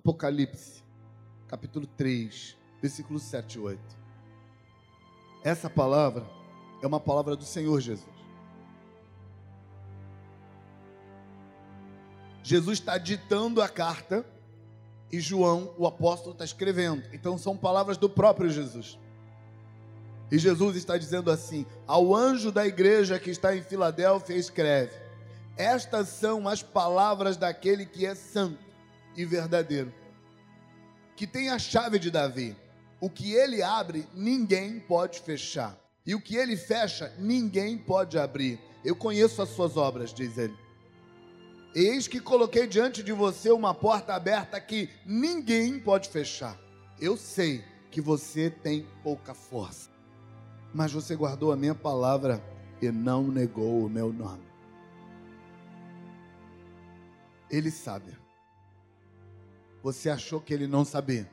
Apocalipse, capítulo 3, versículos 7 e 8. Essa palavra é uma palavra do Senhor Jesus. Jesus está ditando a carta e João, o apóstolo, está escrevendo. Então são palavras do próprio Jesus. E Jesus está dizendo assim: ao anjo da igreja que está em Filadélfia, escreve: Estas são as palavras daquele que é santo e verdadeiro, que tem a chave de Davi. O que ele abre, ninguém pode fechar. E o que ele fecha, ninguém pode abrir. Eu conheço as suas obras, diz ele. Eis que coloquei diante de você uma porta aberta que ninguém pode fechar. Eu sei que você tem pouca força, mas você guardou a minha palavra e não negou o meu nome. Ele sabe. Você achou que ele não sabia,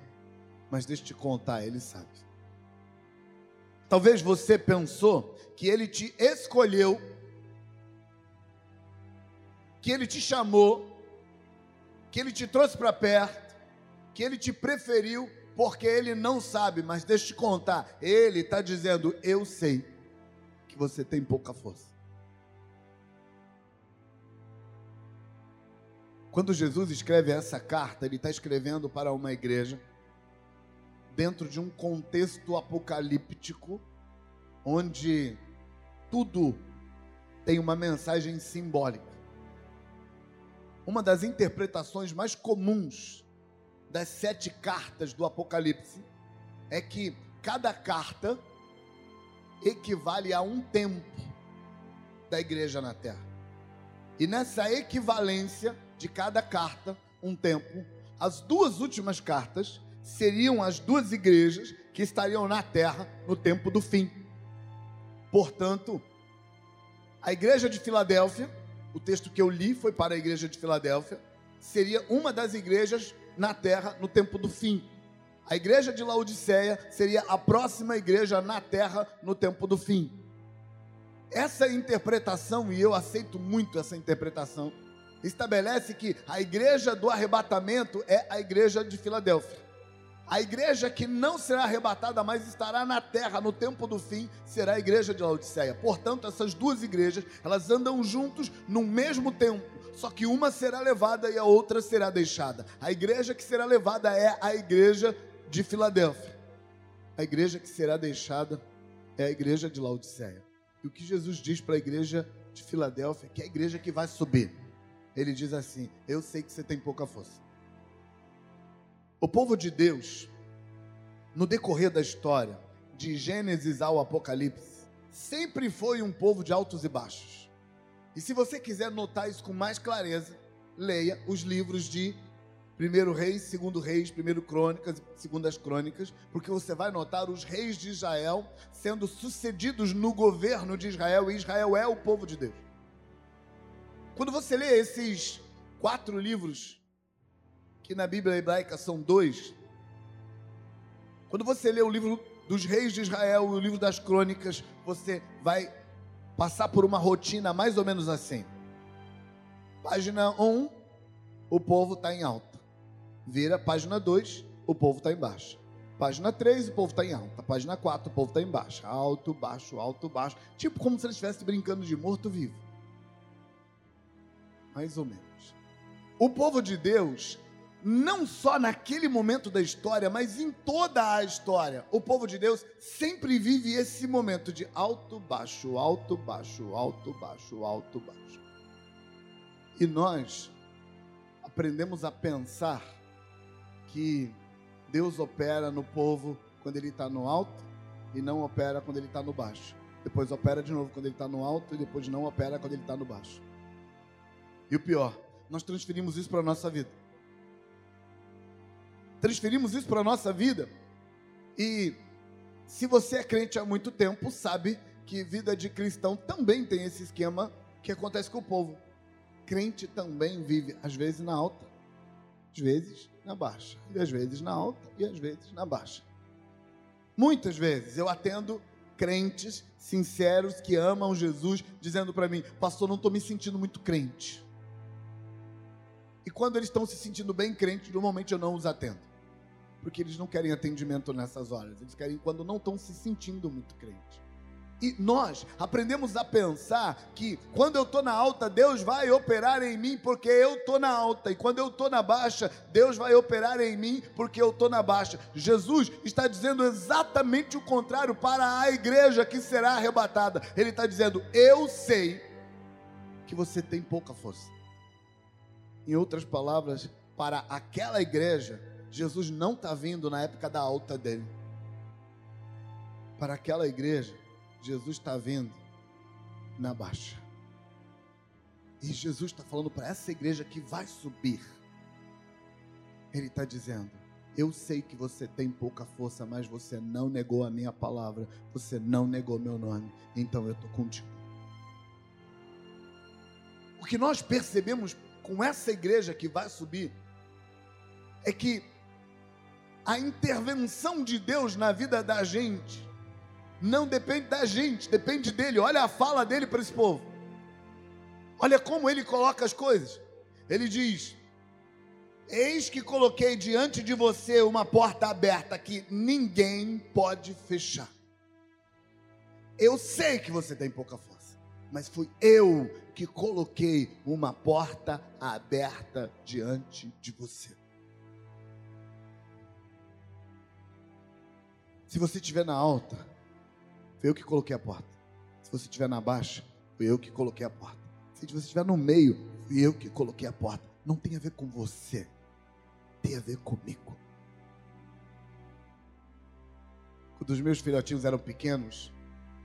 mas deixa eu te contar, ele sabe. Talvez você pensou que ele te escolheu, que ele te chamou, que ele te trouxe para perto, que ele te preferiu, porque ele não sabe, mas deixa eu te contar, ele está dizendo: Eu sei que você tem pouca força. Quando Jesus escreve essa carta, ele está escrevendo para uma igreja dentro de um contexto apocalíptico, onde tudo tem uma mensagem simbólica. Uma das interpretações mais comuns das sete cartas do Apocalipse é que cada carta equivale a um tempo da igreja na terra. E nessa equivalência, de cada carta um tempo. As duas últimas cartas seriam as duas igrejas que estariam na terra no tempo do fim. Portanto, a igreja de Filadélfia, o texto que eu li foi para a igreja de Filadélfia, seria uma das igrejas na terra no tempo do fim. A igreja de Laodiceia seria a próxima igreja na terra no tempo do fim. Essa interpretação, e eu aceito muito essa interpretação, estabelece que a igreja do arrebatamento é a igreja de Filadélfia. A igreja que não será arrebatada, mas estará na terra no tempo do fim, será a igreja de Laodiceia. Portanto, essas duas igrejas, elas andam juntos no mesmo tempo, só que uma será levada e a outra será deixada. A igreja que será levada é a igreja de Filadélfia. A igreja que será deixada é a igreja de Laodiceia. E o que Jesus diz para a igreja de Filadélfia, que é a igreja que vai subir ele diz assim: Eu sei que você tem pouca força. O povo de Deus, no decorrer da história, de Gênesis ao Apocalipse, sempre foi um povo de altos e baixos. E se você quiser notar isso com mais clareza, leia os livros de Primeiro Reis, Segundo Reis, Primeiro Crônicas, Segundas Crônicas, porque você vai notar os reis de Israel sendo sucedidos no governo de Israel, e Israel é o povo de Deus. Quando você lê esses quatro livros, que na Bíblia hebraica são dois, quando você lê o livro dos reis de Israel e o livro das crônicas, você vai passar por uma rotina mais ou menos assim. Página 1, o povo está em alta. Vira página 2, o povo está em baixa. Página 3, o povo está em alta. Página 4, o povo está em baixa. Alto, baixo, alto, baixo. Tipo como se ele estivesse brincando de morto-vivo mais ou menos. O povo de Deus, não só naquele momento da história, mas em toda a história, o povo de Deus sempre vive esse momento de alto, baixo, alto, baixo, alto, baixo, alto, baixo. E nós aprendemos a pensar que Deus opera no povo quando ele está no alto e não opera quando ele está no baixo. Depois opera de novo quando ele está no alto e depois não opera quando ele está no baixo. E o pior, nós transferimos isso para a nossa vida. Transferimos isso para a nossa vida. E se você é crente há muito tempo, sabe que vida de cristão também tem esse esquema que acontece com o povo. Crente também vive, às vezes na alta, às vezes na baixa, e às vezes na alta e às vezes na baixa. Muitas vezes eu atendo crentes sinceros que amam Jesus, dizendo para mim, pastor, não estou me sentindo muito crente. E quando eles estão se sentindo bem crentes, normalmente eu não os atendo. Porque eles não querem atendimento nessas horas. Eles querem quando não estão se sentindo muito crentes. E nós aprendemos a pensar que quando eu estou na alta, Deus vai operar em mim porque eu estou na alta. E quando eu estou na baixa, Deus vai operar em mim porque eu estou na baixa. Jesus está dizendo exatamente o contrário para a igreja que será arrebatada. Ele está dizendo: Eu sei que você tem pouca força. Em outras palavras, para aquela igreja, Jesus não está vindo na época da alta dele. Para aquela igreja, Jesus está vindo na baixa. E Jesus está falando para essa igreja que vai subir. Ele está dizendo: Eu sei que você tem pouca força, mas você não negou a minha palavra, você não negou meu nome, então eu estou contigo. O que nós percebemos com essa igreja que vai subir é que a intervenção de Deus na vida da gente não depende da gente, depende dele. Olha a fala dele para esse povo. Olha como ele coloca as coisas. Ele diz: Eis que coloquei diante de você uma porta aberta que ninguém pode fechar. Eu sei que você tem pouca força, mas fui eu que coloquei uma porta aberta diante de você. Se você estiver na alta, foi eu que coloquei a porta. Se você estiver na baixa, fui eu que coloquei a porta. Se você estiver no meio, fui eu que coloquei a porta. Não tem a ver com você, tem a ver comigo. Quando os meus filhotinhos eram pequenos,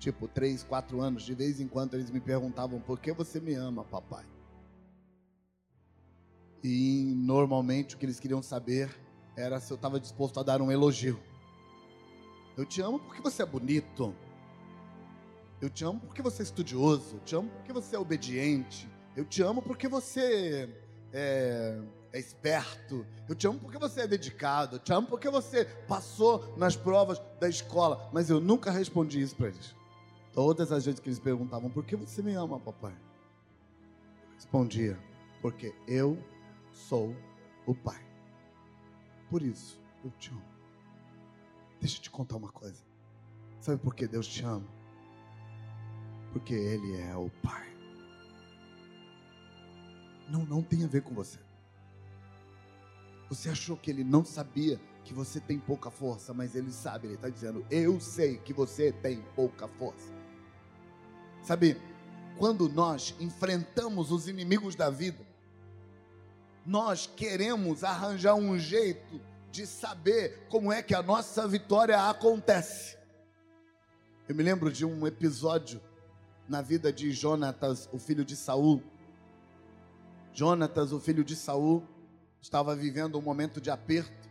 tipo 3, 4 anos, de vez em quando eles me perguntavam: por que você me ama, papai? E normalmente o que eles queriam saber era se eu estava disposto a dar um elogio. Eu te amo porque você é bonito. Eu te amo porque você é estudioso. Eu te amo porque você é obediente. Eu te amo porque você é, é esperto. Eu te amo porque você é dedicado. Eu te amo porque você passou nas provas da escola. Mas eu nunca respondi isso para eles. Todas as vezes que eles perguntavam: Por que você me ama, papai? Respondia: Porque eu sou o pai. Por isso eu te amo. Deixa eu te contar uma coisa. Sabe por que Deus te ama? Porque Ele é o Pai. Não, não tem a ver com você. Você achou que Ele não sabia que você tem pouca força, mas Ele sabe, Ele está dizendo: Eu sei que você tem pouca força. Sabe, quando nós enfrentamos os inimigos da vida, nós queremos arranjar um jeito de saber como é que a nossa vitória acontece. Eu me lembro de um episódio na vida de Jonatas, o filho de Saul. Jonatas, o filho de Saul, estava vivendo um momento de aperto,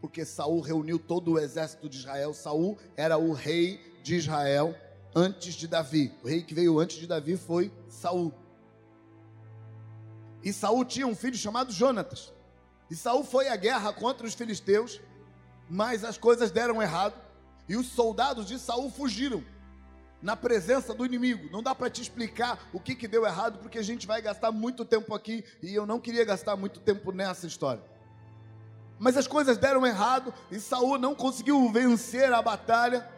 porque Saul reuniu todo o exército de Israel. Saul era o rei de Israel antes de Davi. O rei que veio antes de Davi foi Saul. E Saul tinha um filho chamado Jonatas. E Saul foi à guerra contra os filisteus, mas as coisas deram errado e os soldados de Saul fugiram na presença do inimigo. Não dá para te explicar o que, que deu errado, porque a gente vai gastar muito tempo aqui e eu não queria gastar muito tempo nessa história. Mas as coisas deram errado e Saul não conseguiu vencer a batalha.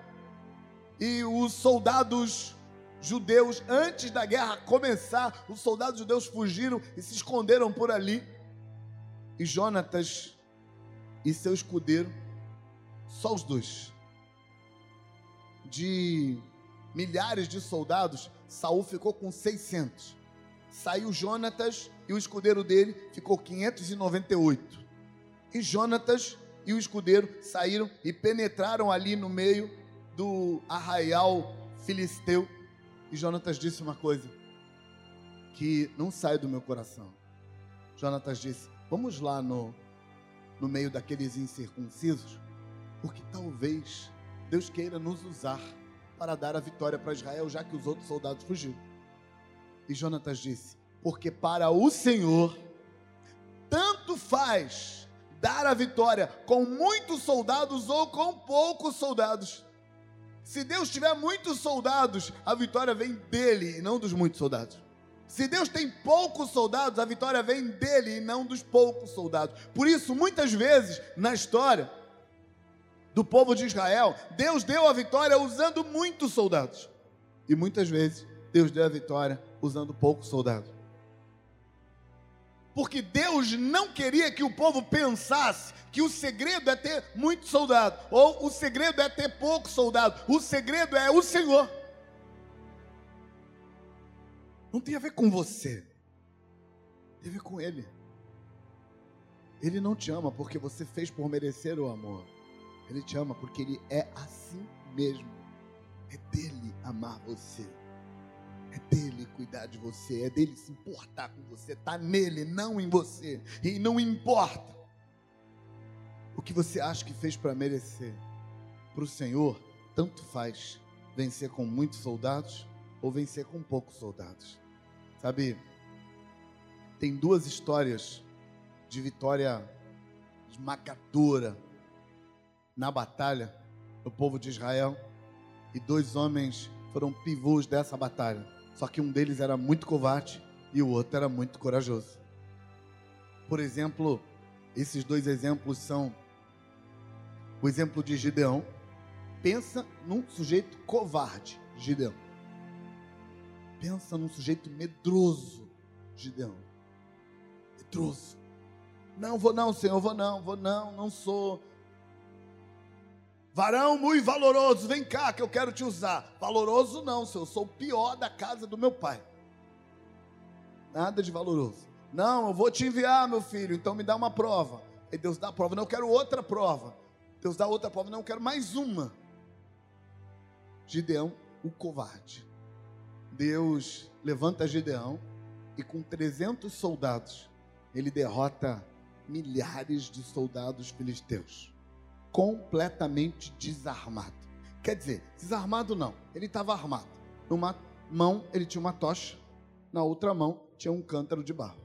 E os soldados judeus, antes da guerra começar, os soldados judeus fugiram e se esconderam por ali. E Jonatas e seu escudeiro, só os dois, de milhares de soldados, Saul ficou com 600. Saiu Jonatas e o escudeiro dele ficou 598. E Jonatas e o escudeiro saíram e penetraram ali no meio do arraial filisteu. E Jonatas disse uma coisa que não sai do meu coração. Jonatas disse: Vamos lá no, no meio daqueles incircuncisos, porque talvez Deus queira nos usar para dar a vitória para Israel, já que os outros soldados fugiram. E Jonatas disse: Porque para o Senhor, tanto faz dar a vitória com muitos soldados ou com poucos soldados. Se Deus tiver muitos soldados, a vitória vem dele e não dos muitos soldados. Se Deus tem poucos soldados, a vitória vem dele e não dos poucos soldados. Por isso, muitas vezes na história do povo de Israel, Deus deu a vitória usando muitos soldados. E muitas vezes Deus deu a vitória usando poucos soldados. Porque Deus não queria que o povo pensasse que o segredo é ter muitos soldados, ou o segredo é ter poucos soldados. O segredo é o Senhor. Não tem a ver com você. Tem a ver com Ele. Ele não te ama porque você fez por merecer o amor. Ele te ama porque Ele é assim mesmo. É dele amar você. É dele cuidar de você. É dele se importar com você. Está nele, não em você. E não importa o que você acha que fez para merecer. Para o Senhor, tanto faz vencer com muitos soldados ou vencer com poucos soldados. Sabe, tem duas histórias de vitória esmagadora na batalha do povo de Israel e dois homens foram pivôs dessa batalha. Só que um deles era muito covarde e o outro era muito corajoso. Por exemplo, esses dois exemplos são o exemplo de Gideão. Pensa num sujeito covarde, Gideão. Pensa num sujeito medroso, Gideão. Medroso. Não, vou não, Senhor, vou não, vou não, não sou. Varão muito valoroso, vem cá que eu quero te usar. Valoroso não, Senhor, eu sou o pior da casa do meu pai. Nada de valoroso. Não, eu vou te enviar, meu filho, então me dá uma prova. E Deus dá a prova, não, eu quero outra prova. Deus dá outra prova, não, eu quero mais uma. Gideão, o covarde. Deus levanta Gideão e com 300 soldados, ele derrota milhares de soldados filisteus, completamente desarmado. Quer dizer, desarmado não, ele estava armado. Numa mão ele tinha uma tocha, na outra mão tinha um cântaro de barro.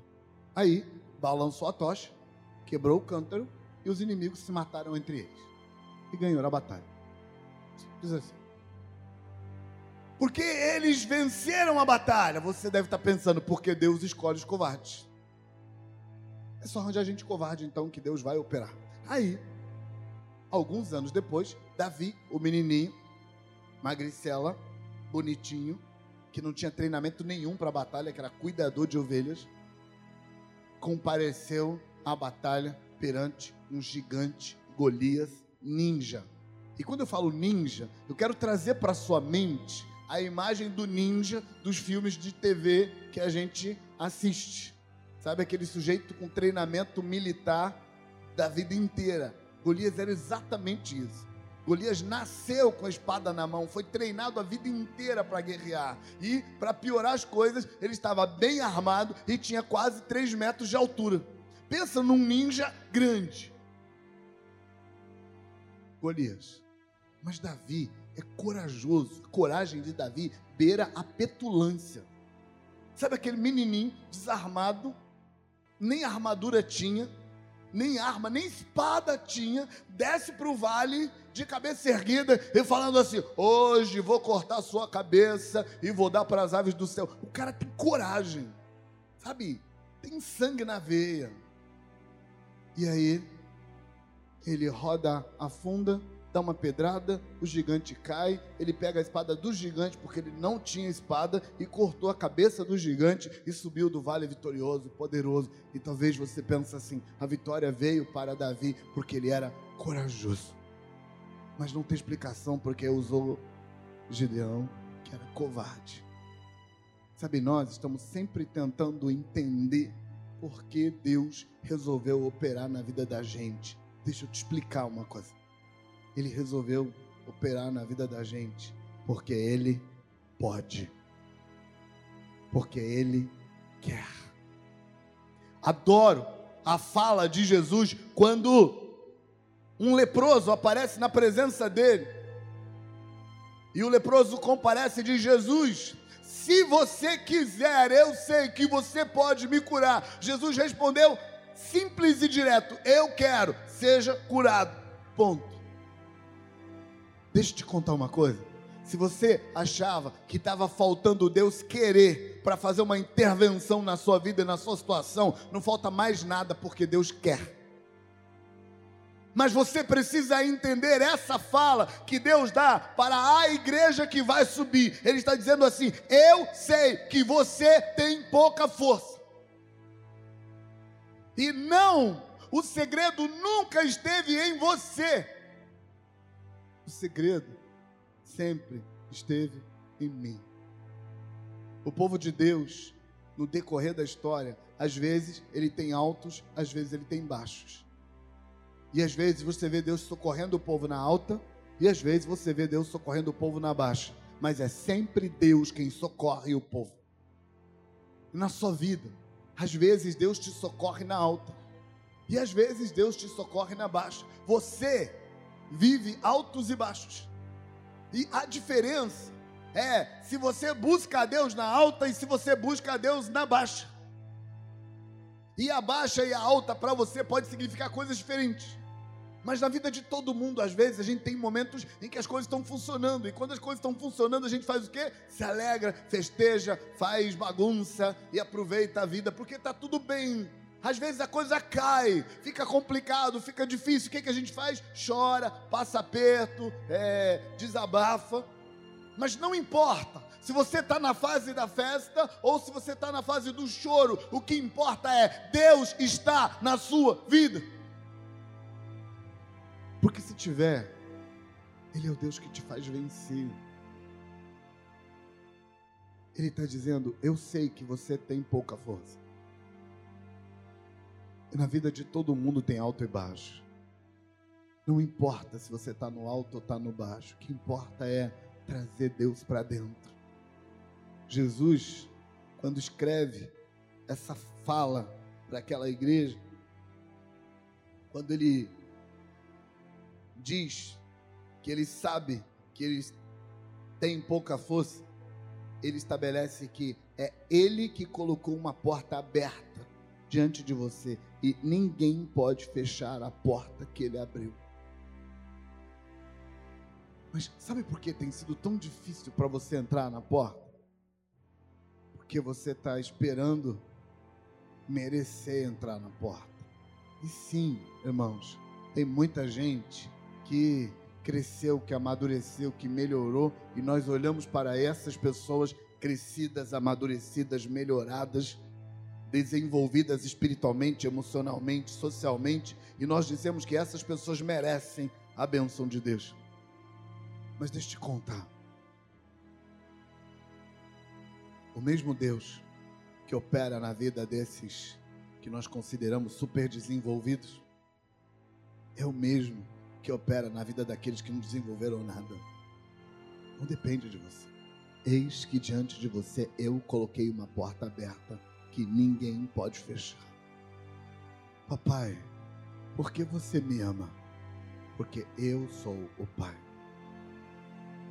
Aí balançou a tocha, quebrou o cântaro e os inimigos se mataram entre eles. E ganhou a batalha. Diz assim. Porque eles venceram a batalha. Você deve estar pensando, porque Deus escolhe os covardes. É só arranjar gente covarde, então, que Deus vai operar. Aí, alguns anos depois, Davi, o menininho, magricela, bonitinho, que não tinha treinamento nenhum para a batalha, que era cuidador de ovelhas, compareceu à batalha perante um gigante Golias ninja. E quando eu falo ninja, eu quero trazer para sua mente a imagem do ninja dos filmes de TV que a gente assiste. Sabe aquele sujeito com treinamento militar da vida inteira. Golias era exatamente isso. Golias nasceu com a espada na mão, foi treinado a vida inteira para guerrear. E, para piorar as coisas, ele estava bem armado e tinha quase 3 metros de altura. Pensa num ninja grande. Golias. Mas Davi é corajoso. A coragem de Davi beira a petulância. Sabe aquele menininho desarmado, nem armadura tinha, nem arma, nem espada tinha, desce para o vale de cabeça erguida e falando assim: Hoje vou cortar sua cabeça e vou dar para as aves do céu. O cara tem coragem, sabe? Tem sangue na veia. E aí, ele roda a funda dá uma pedrada, o gigante cai, ele pega a espada do gigante, porque ele não tinha espada, e cortou a cabeça do gigante e subiu do vale vitorioso, poderoso. E talvez você pense assim: a vitória veio para Davi porque ele era corajoso. Mas não tem explicação porque usou Gideão, que era covarde. Sabe, nós estamos sempre tentando entender por que Deus resolveu operar na vida da gente. Deixa eu te explicar uma coisa ele resolveu operar na vida da gente, porque ele pode. Porque ele quer. Adoro a fala de Jesus quando um leproso aparece na presença dele. E o leproso comparece de Jesus, se você quiser, eu sei que você pode me curar. Jesus respondeu simples e direto: Eu quero, seja curado. Ponto. Deixa eu te contar uma coisa. Se você achava que estava faltando Deus querer para fazer uma intervenção na sua vida e na sua situação, não falta mais nada porque Deus quer. Mas você precisa entender essa fala que Deus dá para a igreja que vai subir. Ele está dizendo assim: Eu sei que você tem pouca força. E não, o segredo nunca esteve em você. O segredo sempre esteve em mim. O povo de Deus, no decorrer da história, às vezes ele tem altos, às vezes ele tem baixos. E às vezes você vê Deus socorrendo o povo na alta, e às vezes você vê Deus socorrendo o povo na baixa. Mas é sempre Deus quem socorre o povo. Na sua vida, às vezes Deus te socorre na alta, e às vezes Deus te socorre na baixa. Você vive altos e baixos. E a diferença é se você busca a Deus na alta e se você busca a Deus na baixa. E a baixa e a alta para você pode significar coisas diferentes. Mas na vida de todo mundo, às vezes, a gente tem momentos em que as coisas estão funcionando. E quando as coisas estão funcionando, a gente faz o quê? Se alegra, festeja, faz bagunça e aproveita a vida, porque está tudo bem. Às vezes a coisa cai, fica complicado, fica difícil. O que, que a gente faz? Chora, passa aperto, é, desabafa. Mas não importa se você está na fase da festa ou se você está na fase do choro. O que importa é Deus está na sua vida. Porque se tiver, Ele é o Deus que te faz vencer. Ele está dizendo: Eu sei que você tem pouca força. Na vida de todo mundo tem alto e baixo. Não importa se você está no alto ou está no baixo. O que importa é trazer Deus para dentro. Jesus, quando escreve essa fala para aquela igreja, quando ele diz que ele sabe que eles têm pouca força, ele estabelece que é ele que colocou uma porta aberta diante de você e ninguém pode fechar a porta que ele abriu. Mas sabe por que tem sido tão difícil para você entrar na porta? Porque você está esperando merecer entrar na porta. E sim, irmãos, tem muita gente que cresceu, que amadureceu, que melhorou, e nós olhamos para essas pessoas crescidas, amadurecidas, melhoradas, desenvolvidas espiritualmente, emocionalmente, socialmente, e nós dizemos que essas pessoas merecem a benção de Deus. Mas deixa eu te contar. O mesmo Deus que opera na vida desses que nós consideramos super desenvolvidos é o mesmo que opera na vida daqueles que não desenvolveram nada. Não depende de você. Eis que diante de você eu coloquei uma porta aberta que ninguém pode fechar. Papai, por que você me ama? Porque eu sou o Pai.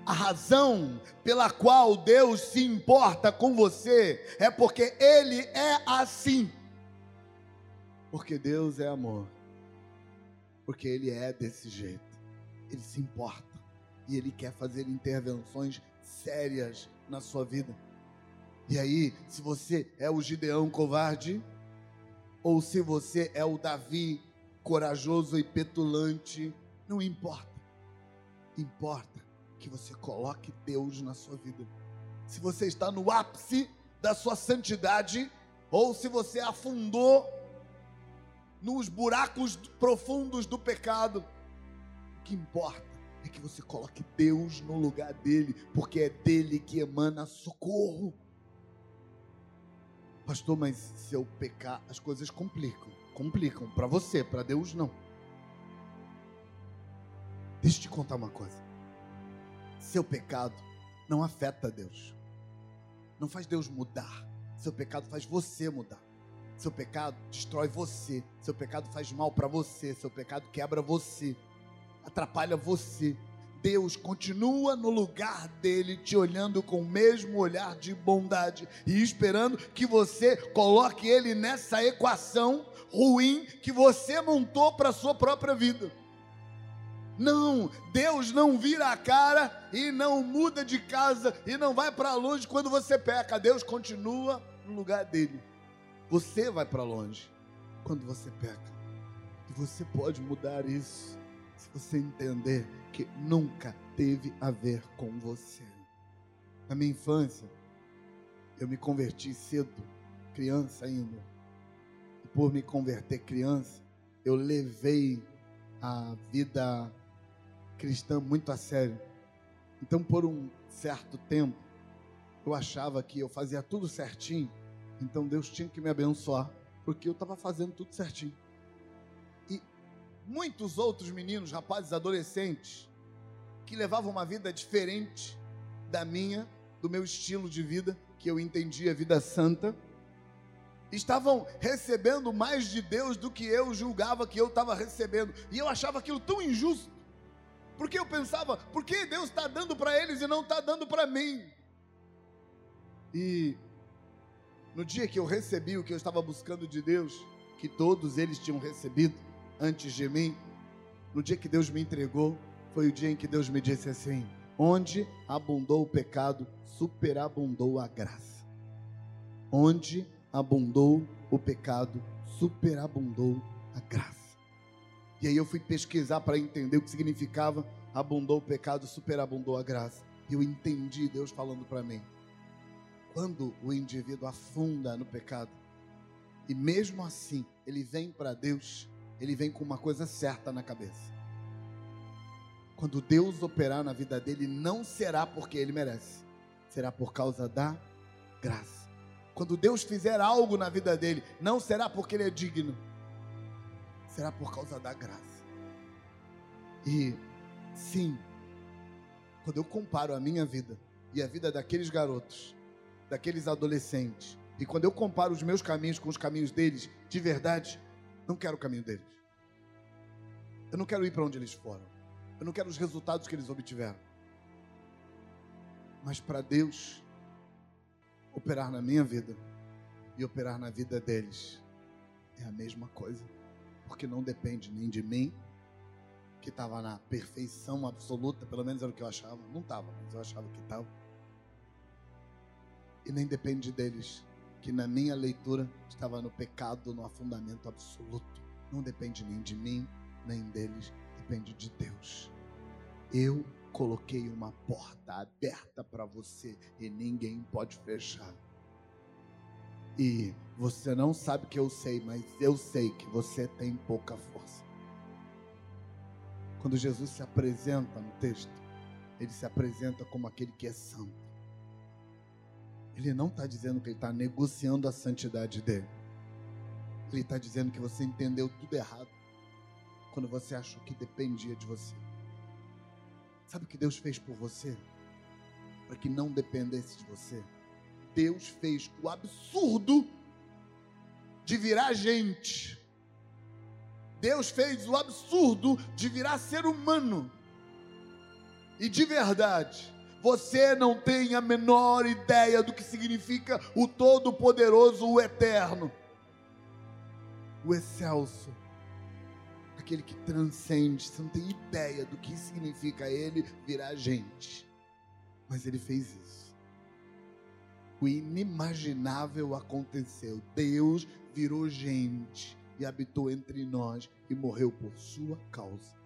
A razão pela qual Deus se importa com você é porque Ele é assim. Porque Deus é amor. Porque Ele é desse jeito. Ele se importa. E Ele quer fazer intervenções sérias na sua vida. E aí, se você é o Gideão covarde, ou se você é o Davi corajoso e petulante, não importa. Importa que você coloque Deus na sua vida. Se você está no ápice da sua santidade, ou se você afundou nos buracos profundos do pecado, o que importa é que você coloque Deus no lugar dele, porque é dele que emana socorro. Pastor, mas se eu pecar, as coisas complicam. Complicam para você, para Deus não. Deixa eu te contar uma coisa. Seu pecado não afeta Deus. Não faz Deus mudar. Seu pecado faz você mudar. Seu pecado destrói você. Seu pecado faz mal para você. Seu pecado quebra você. Atrapalha você. Deus continua no lugar dele, te olhando com o mesmo olhar de bondade e esperando que você coloque ele nessa equação ruim que você montou para a sua própria vida. Não, Deus não vira a cara e não muda de casa e não vai para longe quando você peca. Deus continua no lugar dele. Você vai para longe quando você peca. E você pode mudar isso se você entender que nunca teve a ver com você. Na minha infância, eu me converti cedo, criança ainda. E por me converter criança, eu levei a vida cristã muito a sério. Então, por um certo tempo, eu achava que eu fazia tudo certinho, então Deus tinha que me abençoar, porque eu estava fazendo tudo certinho. Muitos outros meninos, rapazes, adolescentes, que levavam uma vida diferente da minha, do meu estilo de vida, que eu entendia vida santa, estavam recebendo mais de Deus do que eu julgava que eu estava recebendo, e eu achava aquilo tão injusto. Porque eu pensava, por que Deus está dando para eles e não está dando para mim? E no dia que eu recebi o que eu estava buscando de Deus, que todos eles tinham recebido antes de mim, no dia que Deus me entregou, foi o dia em que Deus me disse assim: onde abundou o pecado, superabundou a graça. Onde abundou o pecado, superabundou a graça. E aí eu fui pesquisar para entender o que significava abundou o pecado, superabundou a graça. E eu entendi Deus falando para mim. Quando o indivíduo afunda no pecado, e mesmo assim ele vem para Deus, ele vem com uma coisa certa na cabeça. Quando Deus operar na vida dele, não será porque ele merece, será por causa da graça. Quando Deus fizer algo na vida dele, não será porque ele é digno, será por causa da graça. E sim, quando eu comparo a minha vida e a vida daqueles garotos, daqueles adolescentes, e quando eu comparo os meus caminhos com os caminhos deles, de verdade, não quero o caminho deles. Eu não quero ir para onde eles foram. Eu não quero os resultados que eles obtiveram. Mas para Deus operar na minha vida e operar na vida deles é a mesma coisa porque não depende nem de mim, que estava na perfeição absoluta, pelo menos era o que eu achava. Não estava, mas eu achava que estava. E nem depende deles, que na minha leitura estava no pecado, no afundamento absoluto. Não depende nem de mim, nem deles, depende de Deus. Eu coloquei uma porta aberta para você e ninguém pode fechar. E você não sabe que eu sei, mas eu sei que você tem pouca força. Quando Jesus se apresenta no texto, ele se apresenta como aquele que é santo. Ele não está dizendo que ele está negociando a santidade dele. Ele está dizendo que você entendeu tudo errado quando você achou que dependia de você. Sabe o que Deus fez por você? Para que não dependesse de você. Deus fez o absurdo de virar gente. Deus fez o absurdo de virar ser humano. E de verdade, você não tem a menor ideia do que significa o Todo-Poderoso, o Eterno, o Excelso, aquele que transcende. Você não tem ideia do que significa ele virar gente. Mas ele fez isso o inimaginável aconteceu. Deus virou gente e habitou entre nós e morreu por sua causa.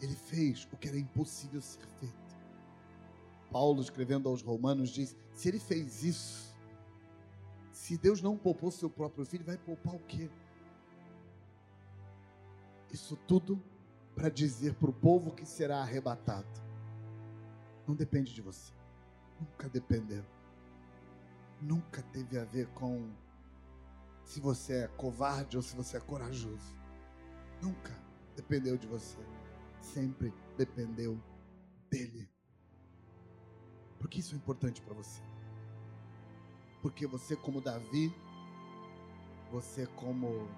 Ele fez o que era impossível ser feito. Paulo, escrevendo aos Romanos, diz: se ele fez isso, se Deus não poupou seu próprio filho, vai poupar o quê? Isso tudo para dizer para o povo que será arrebatado: não depende de você. Nunca dependeu. Nunca teve a ver com se você é covarde ou se você é corajoso. Nunca dependeu de você. Sempre dependeu dele. Porque isso é importante para você. Porque você, como Davi, você, como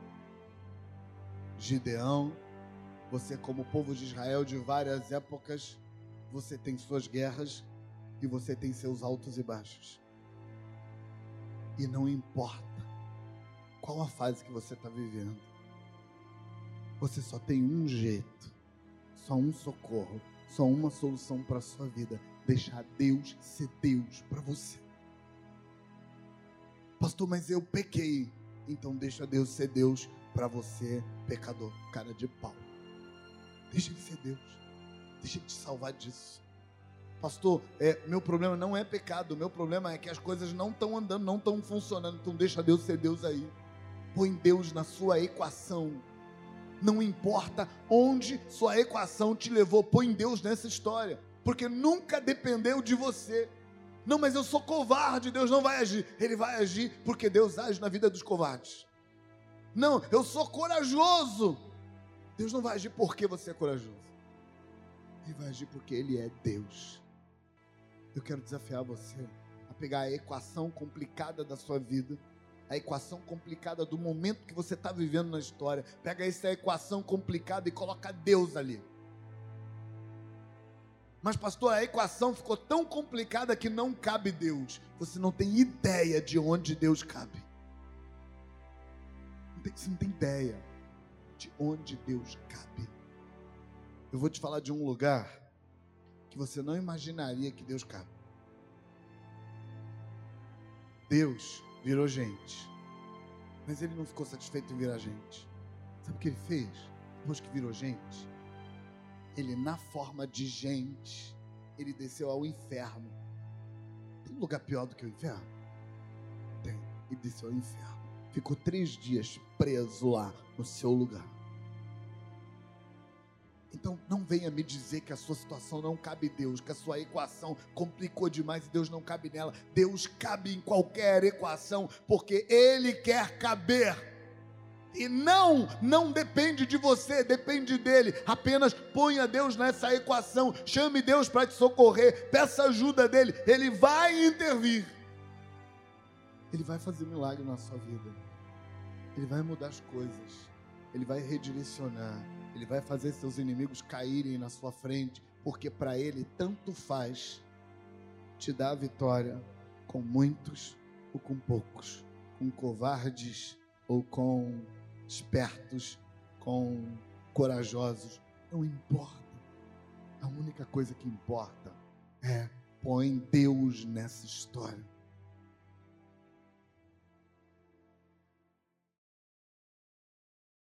Gideão, você, como povo de Israel de várias épocas, você tem suas guerras e você tem seus altos e baixos. E não importa qual a fase que você está vivendo, você só tem um jeito só um socorro, só uma solução para a sua vida. Deixar Deus ser Deus para você. Pastor, mas eu pequei. Então deixa Deus ser Deus para você, pecador, cara de pau. Deixa ele ser Deus. Deixa ele te salvar disso. Pastor, é, meu problema não é pecado, meu problema é que as coisas não estão andando, não estão funcionando. Então deixa Deus ser Deus aí. Põe Deus na sua equação. Não importa onde sua equação te levou, põe Deus nessa história. Porque nunca dependeu de você. Não, mas eu sou covarde, Deus não vai agir. Ele vai agir porque Deus age na vida dos covardes. Não, eu sou corajoso. Deus não vai agir porque você é corajoso. Ele vai agir porque Ele é Deus. Eu quero desafiar você a pegar a equação complicada da sua vida, a equação complicada do momento que você está vivendo na história. Pega essa equação complicada e coloca Deus ali. Mas, pastor, a equação ficou tão complicada que não cabe Deus. Você não tem ideia de onde Deus cabe. Você não tem ideia de onde Deus cabe. Eu vou te falar de um lugar que você não imaginaria que Deus cabe. Deus virou gente, mas ele não ficou satisfeito em virar gente. Sabe o que ele fez? Depois que virou gente, ele, na forma de gente, ele desceu ao inferno. Tem lugar pior do que o inferno? Tem. E desceu ao inferno. Ficou três dias preso lá no seu lugar. Então não venha me dizer que a sua situação não cabe Deus, que a sua equação complicou demais e Deus não cabe nela. Deus cabe em qualquer equação, porque Ele quer caber. E não, não depende de você, depende dele. Apenas ponha Deus nessa equação, chame Deus para te socorrer, peça ajuda dele, ele vai intervir. Ele vai fazer milagre na sua vida. Ele vai mudar as coisas. Ele vai redirecionar. Ele vai fazer seus inimigos caírem na sua frente, porque para ele tanto faz te dar a vitória com muitos ou com poucos, com covardes ou com espertos, com corajosos, não importa. A única coisa que importa é põe Deus nessa história.